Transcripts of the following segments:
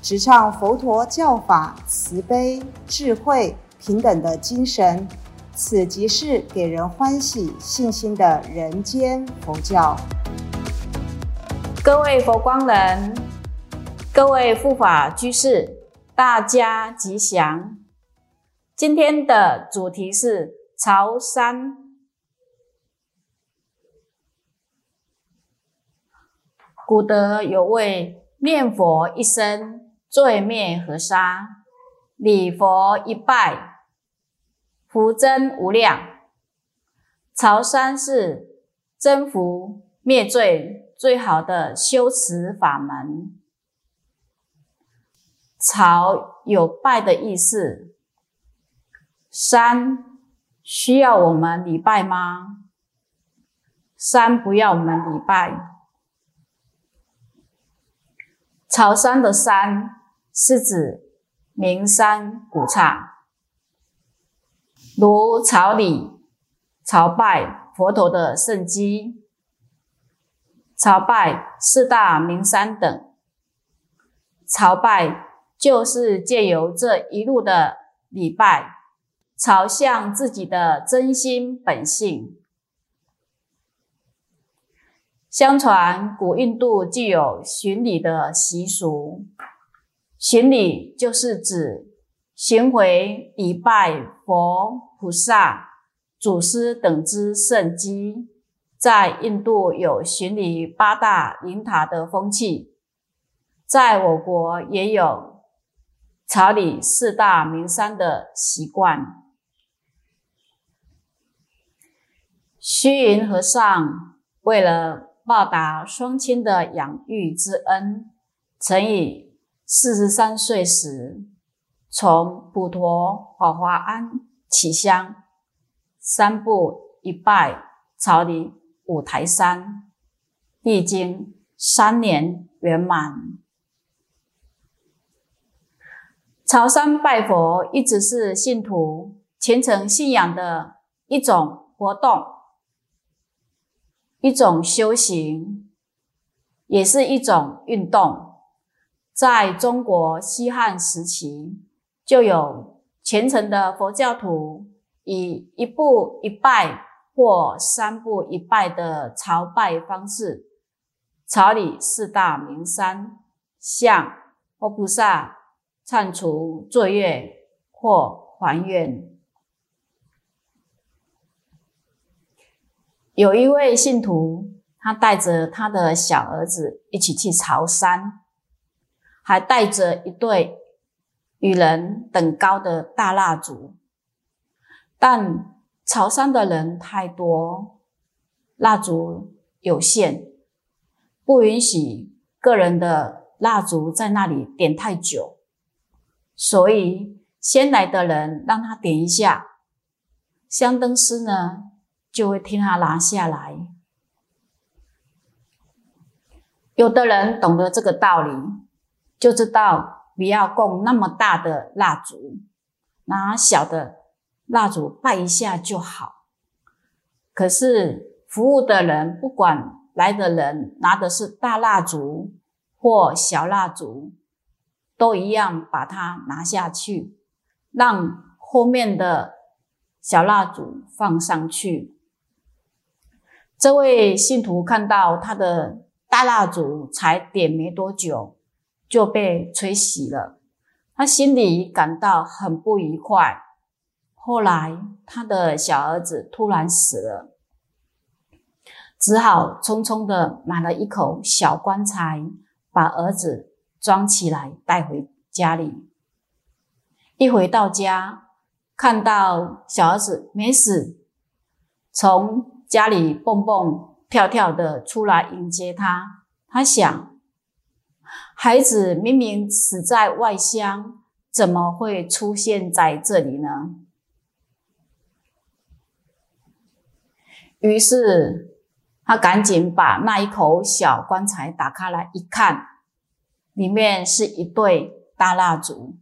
直唱佛陀教法慈悲、智慧、平等的精神。此即是给人欢喜、信心的人间佛教。各位佛光人，各位护法居士，大家吉祥。今天的主题是朝山。古德有位念佛一生罪灭河沙，礼佛一拜福增无量。朝山是增福灭罪最好的修持法门。朝有拜的意思。山需要我们礼拜吗？山不要我们礼拜。朝山的山是指名山古刹，如朝礼、朝拜佛陀的圣迹、朝拜四大名山等。朝拜就是借由这一路的礼拜。朝向自己的真心本性。相传古印度具有巡礼的习俗，巡礼就是指巡回礼拜佛、菩萨、祖师等之圣迹。在印度有巡礼八大灵塔的风气，在我国也有朝礼四大名山的习惯。虚云和尚为了报答双亲的养育之恩，曾以四十三岁时从普陀华华庵起香，三步一拜朝礼五台山，历经三年圆满。朝山拜佛一直是信徒虔诚信仰的一种活动。一种修行，也是一种运动。在中国西汉时期，就有虔诚的佛教徒以一步一拜或三步一拜的朝拜方式，朝礼四大名山，向佛菩萨忏除罪业或还愿。有一位信徒，他带着他的小儿子一起去朝山，还带着一对与人等高的大蜡烛。但潮汕的人太多，蜡烛有限，不允许个人的蜡烛在那里点太久，所以先来的人让他点一下。香灯师呢？就会替他拿下来。有的人懂得这个道理，就知道不要供那么大的蜡烛，拿小的蜡烛拜一下就好。可是服务的人，不管来的人拿的是大蜡烛或小蜡烛，都一样把它拿下去，让后面的小蜡烛放上去。这位信徒看到他的大蜡烛才点没多久就被吹熄了，他心里感到很不愉快。后来他的小儿子突然死了，只好匆匆的买了一口小棺材，把儿子装起来带回家里。一回到家，看到小儿子没死，从。家里蹦蹦跳跳的出来迎接他，他想，孩子明明死在外乡，怎么会出现在这里呢？于是他赶紧把那一口小棺材打开来一看，里面是一对大蜡烛，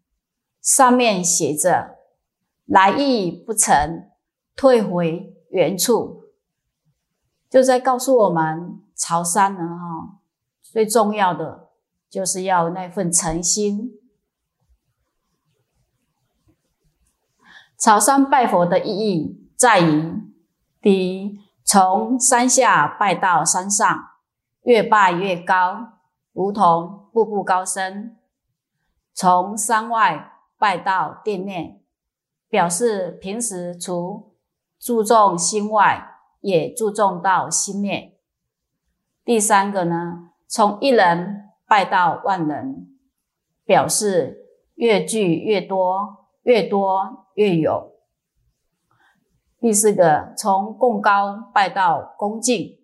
上面写着“来意不成，退回原处”，就在告诉我们，潮汕人，哈，最重要的就是要那份诚心。朝山拜佛的意义在于，第一。从山下拜到山上，越拜越高，如同步步高升；从山外拜到殿内，表示平时除注重心外，也注重到心内。第三个呢，从一人拜到万人，表示越聚越多，越多越有。第四个，从供高拜到恭敬，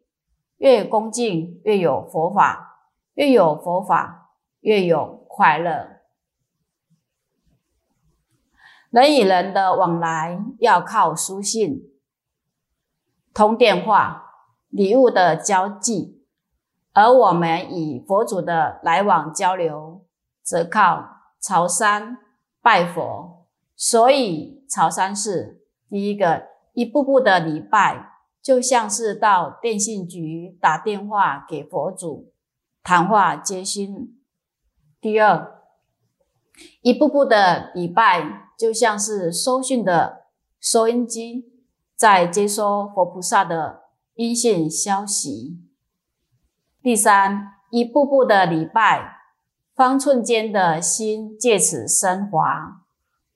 越恭敬越有佛法，越有佛法越有快乐。人与人的往来要靠书信、通电话、礼物的交际，而我们与佛祖的来往交流，则靠朝山拜佛。所以，朝山是第一个。一步步的礼拜，就像是到电信局打电话给佛祖谈话接心。第二，一步步的礼拜，就像是收讯的收音机在接收佛菩萨的音信消息。第三，一步步的礼拜，方寸间的心借此升华，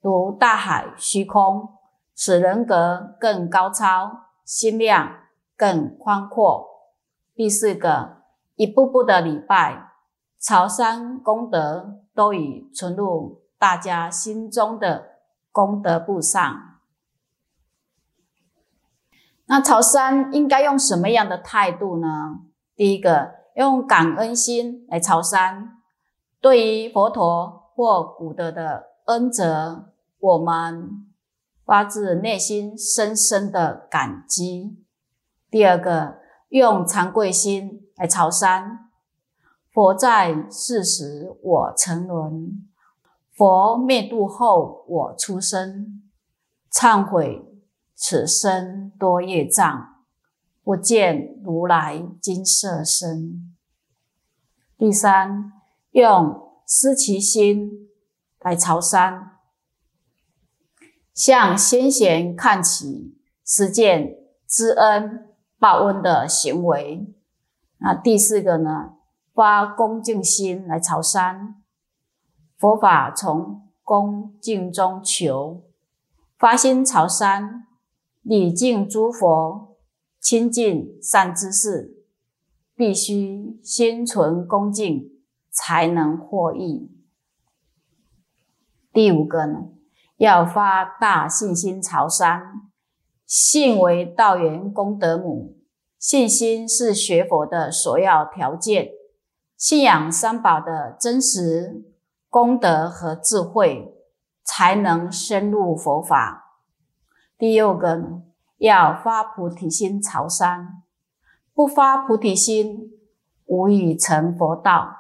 如大海虚空。使人格更高超，心量更宽阔。第四个，一步步的礼拜，朝山功德都已存入大家心中的功德簿上。那朝山应该用什么样的态度呢？第一个，用感恩心来朝山。对于佛陀或古德的恩泽，我们。发自内心深深的感激。第二个，用惭愧心来朝山。佛在世时，我沉沦；佛灭度后，我出生。忏悔此生多业障，不见如来金色身。第三，用思其心来朝山。向先贤看齐，实践知恩报恩的行为。那第四个呢？发恭敬心来朝山。佛法从恭敬中求，发心朝山，礼敬诸佛，亲近善知识，必须心存恭敬，才能获益。第五个呢？要发大信心朝山，信为道源功德母，信心是学佛的首要条件。信仰三宝的真实功德和智慧，才能深入佛法。第六个呢，要发菩提心朝山，不发菩提心，无以成佛道。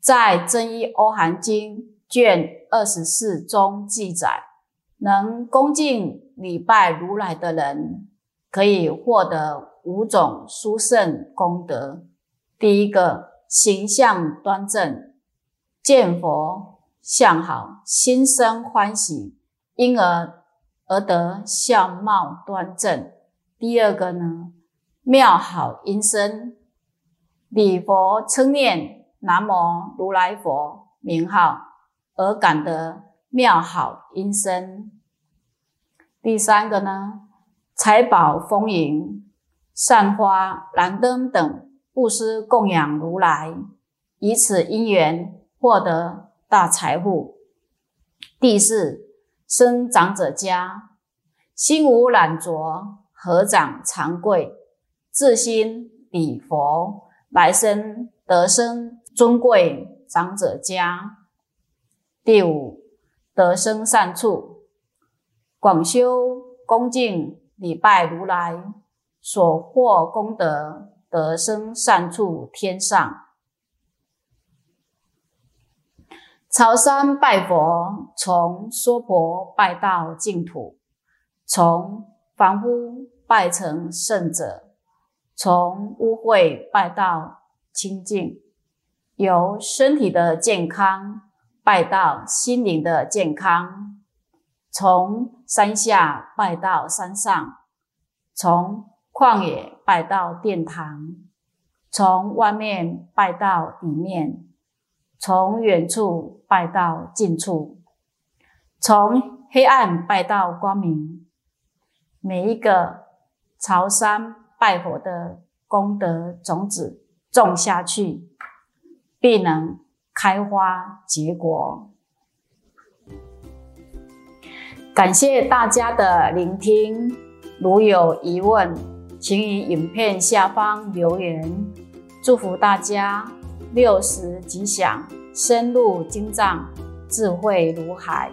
在《真一欧含经》。卷二十四中记载，能恭敬礼拜如来的人，可以获得五种殊胜功德。第一个，形象端正，见佛相好，心生欢喜，因而而得相貌端正。第二个呢，妙好音声，礼佛称念南无如来佛名号。而感得妙好音声。第三个呢，财宝丰盈，散花燃灯等布施供养如来，以此因缘获得大财富。第四，生长者家，心无染浊，合掌长跪，自心礼佛，来生得生尊贵长者家。第五，得生善处，广修恭敬礼拜如来，所获功德得生善处天上。朝山拜佛，从娑婆拜到净土，从凡夫拜成圣者。从污秽拜到清净，由身体的健康拜到心灵的健康，从山下拜到山上，从旷野拜到殿堂，从外面拜到里面，从远处拜到近处，从黑暗拜到光明，每一个朝山。拜佛的功德种子种下去，必能开花结果。感谢大家的聆听，如有疑问，请于影片下方留言。祝福大家六十吉祥，深入经藏，智慧如海。